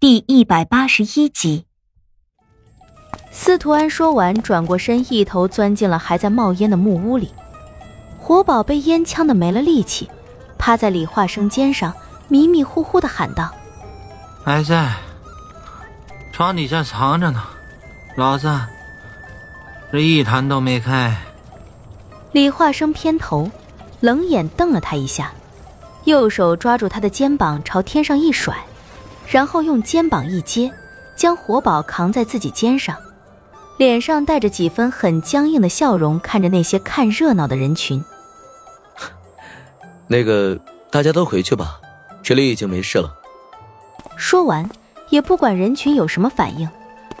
第一百八十一集，司徒安说完，转过身，一头钻进了还在冒烟的木屋里。活宝被烟呛得没了力气，趴在李化生肩上，迷迷糊糊的喊道：“还在，床底下藏着呢，老子这一坛都没开。”李化生偏头，冷眼瞪了他一下，右手抓住他的肩膀，朝天上一甩。然后用肩膀一接，将活宝扛在自己肩上，脸上带着几分很僵硬的笑容，看着那些看热闹的人群。那个，大家都回去吧，这里已经没事了。说完，也不管人群有什么反应，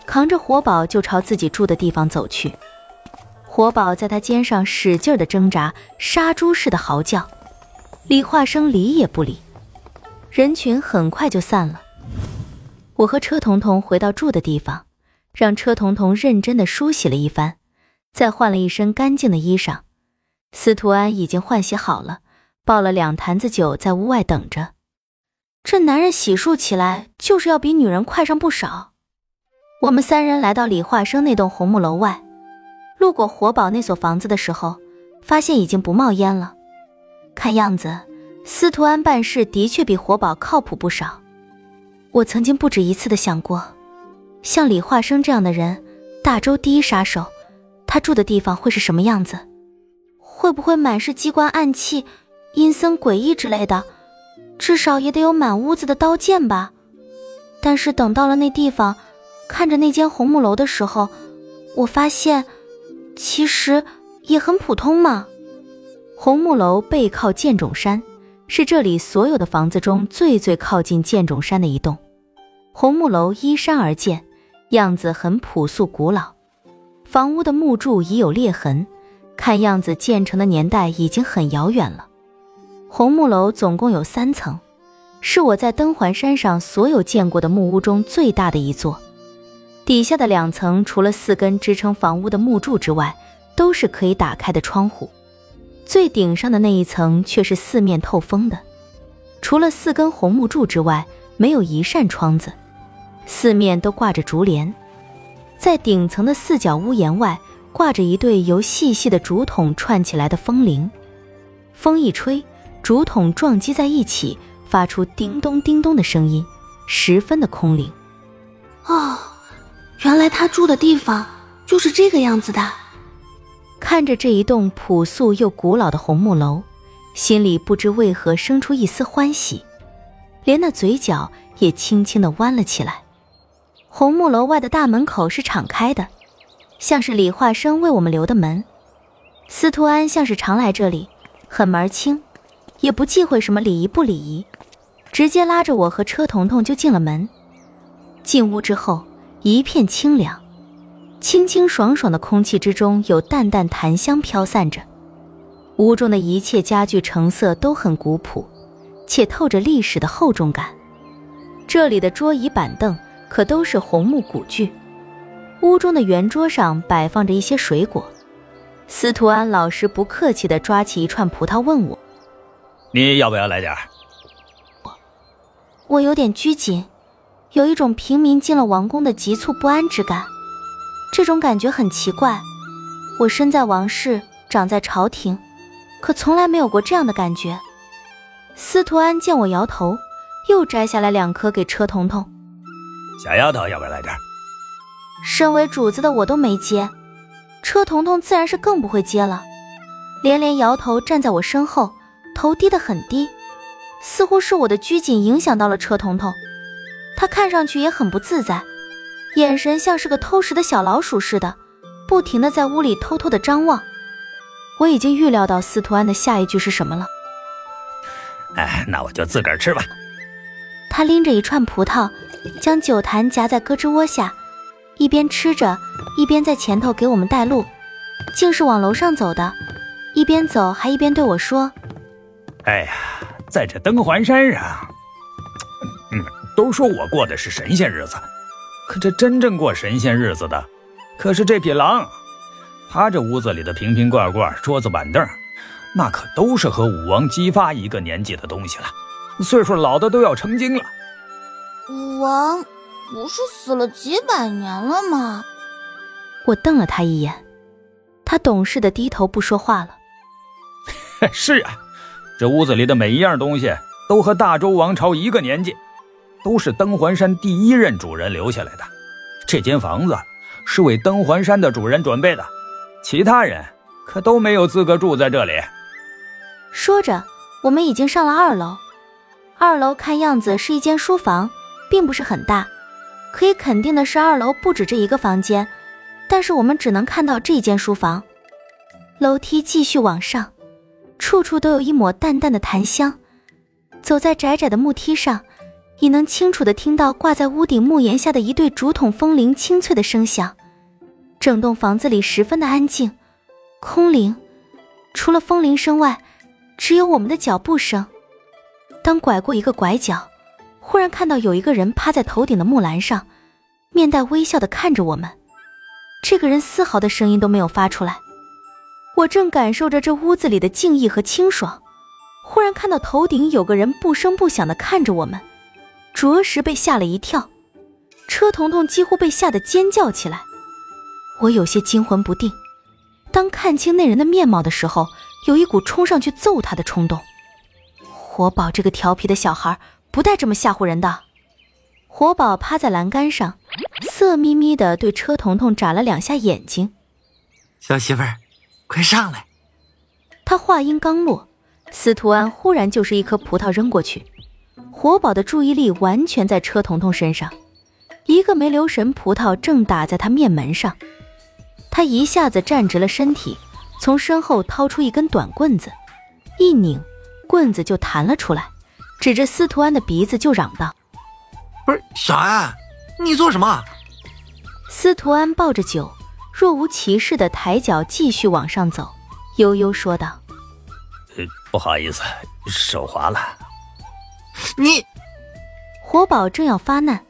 扛着活宝就朝自己住的地方走去。活宝在他肩上使劲的挣扎，杀猪似的嚎叫。李化生理也不理，人群很快就散了。我和车彤彤回到住的地方，让车彤彤认真的梳洗了一番，再换了一身干净的衣裳。司徒安已经换洗好了，抱了两坛子酒在屋外等着。这男人洗漱起来就是要比女人快上不少。我们三人来到李化生那栋红木楼外，路过活宝那所房子的时候，发现已经不冒烟了。看样子，司徒安办事的确比活宝靠谱不少。我曾经不止一次的想过，像李化生这样的人，大周第一杀手，他住的地方会是什么样子？会不会满是机关暗器、阴森诡异之类的？至少也得有满屋子的刀剑吧。但是等到了那地方，看着那间红木楼的时候，我发现，其实也很普通嘛。红木楼背靠剑冢山。是这里所有的房子中最最靠近剑冢山的一栋，红木楼依山而建，样子很朴素古老。房屋的木柱已有裂痕，看样子建成的年代已经很遥远了。红木楼总共有三层，是我在登环山上所有见过的木屋中最大的一座。底下的两层除了四根支撑房屋的木柱之外，都是可以打开的窗户。最顶上的那一层却是四面透风的，除了四根红木柱之外，没有一扇窗子，四面都挂着竹帘。在顶层的四角屋檐外，挂着一对由细细的竹筒串起来的风铃，风一吹，竹筒撞击在一起，发出叮咚叮咚的声音，十分的空灵。哦，原来他住的地方就是这个样子的。看着这一栋朴素又古老的红木楼，心里不知为何生出一丝欢喜，连那嘴角也轻轻的弯了起来。红木楼外的大门口是敞开的，像是李化生为我们留的门。司徒安像是常来这里，很门清，也不忌讳什么礼仪不礼仪，直接拉着我和车彤彤就进了门。进屋之后，一片清凉。清清爽爽的空气之中，有淡淡檀香飘散着。屋中的一切家具成色都很古朴，且透着历史的厚重感。这里的桌椅板凳可都是红木古具。屋中的圆桌上摆放着一些水果。司徒安老师不客气地抓起一串葡萄，问我：“你要不要来点儿？”我我有点拘谨，有一种平民进了王宫的急促不安之感。这种感觉很奇怪，我身在王室，长在朝廷，可从来没有过这样的感觉。司徒安见我摇头，又摘下来两颗给车彤彤。小丫头，要不要来点？身为主子的我都没接，车彤彤自然是更不会接了，连连摇头，站在我身后，头低得很低，似乎是我的拘谨影响到了车彤彤，她看上去也很不自在。眼神像是个偷食的小老鼠似的，不停的在屋里偷偷的张望。我已经预料到司徒安的下一句是什么了。哎，那我就自个儿吃吧。他拎着一串葡萄，将酒坛夹在胳肢窝下，一边吃着，一边在前头给我们带路，竟是往楼上走的。一边走还一边对我说：“哎呀，在这登环山上，嗯，都说我过的是神仙日子。”可这真正过神仙日子的，可是这匹狼。他这屋子里的瓶瓶罐罐、桌子板凳，那可都是和武王姬发一个年纪的东西了，岁数老的都要成精了。武王不是死了几百年了吗？我瞪了他一眼，他懂事的低头不说话了。是啊，这屋子里的每一样东西都和大周王朝一个年纪，都是登环山第一任主人留下来的。这间房子是为登环山的主人准备的，其他人可都没有资格住在这里。说着，我们已经上了二楼。二楼看样子是一间书房，并不是很大。可以肯定的是，二楼不止这一个房间。但是我们只能看到这一间书房。楼梯继续往上，处处都有一抹淡淡的檀香。走在窄窄的木梯上，已能清楚的听到挂在屋顶木檐下的一对竹筒风铃清脆的声响。整栋房子里十分的安静，空灵，除了风铃声外，只有我们的脚步声。当拐过一个拐角，忽然看到有一个人趴在头顶的木栏上，面带微笑的看着我们。这个人丝毫的声音都没有发出来。我正感受着这屋子里的静谧和清爽，忽然看到头顶有个人不声不响的看着我们，着实被吓了一跳。车彤彤几乎被吓得尖叫起来，我有些惊魂不定。当看清那人的面貌的时候，有一股冲上去揍他的冲动。活宝这个调皮的小孩不带这么吓唬人的。活宝趴在栏杆上，色眯眯的对车彤彤眨了两下眼睛。小媳妇儿，快上来！他话音刚落，司徒安忽然就是一颗葡萄扔过去，活宝的注意力完全在车彤彤身上，一个没留神，葡萄正打在他面门上。他一下子站直了身体，从身后掏出一根短棍子，一拧。棍子就弹了出来，指着司徒安的鼻子就嚷道：“不是小安，你做什么？”司徒安抱着酒，若无其事的抬脚继续往上走，悠悠说道：“呃，不好意思，手滑了。”你，活宝正要发难，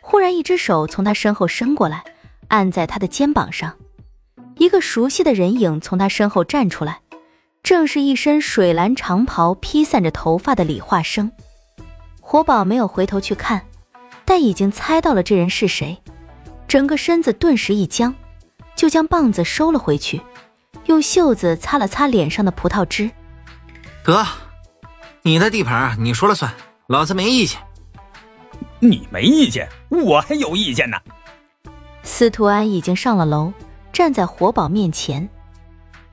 忽然一只手从他身后伸过来，按在他的肩膀上，一个熟悉的人影从他身后站出来。正是一身水蓝长袍披散着头发的李化生，活宝没有回头去看，但已经猜到了这人是谁，整个身子顿时一僵，就将棒子收了回去，用袖子擦了擦脸上的葡萄汁。得，你的地盘你说了算，老子没意见。你没意见，我还有意见呢。司徒安已经上了楼，站在活宝面前。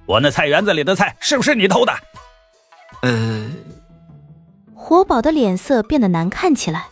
我那菜园子里的菜是不是你偷的？呃，活宝的脸色变得难看起来，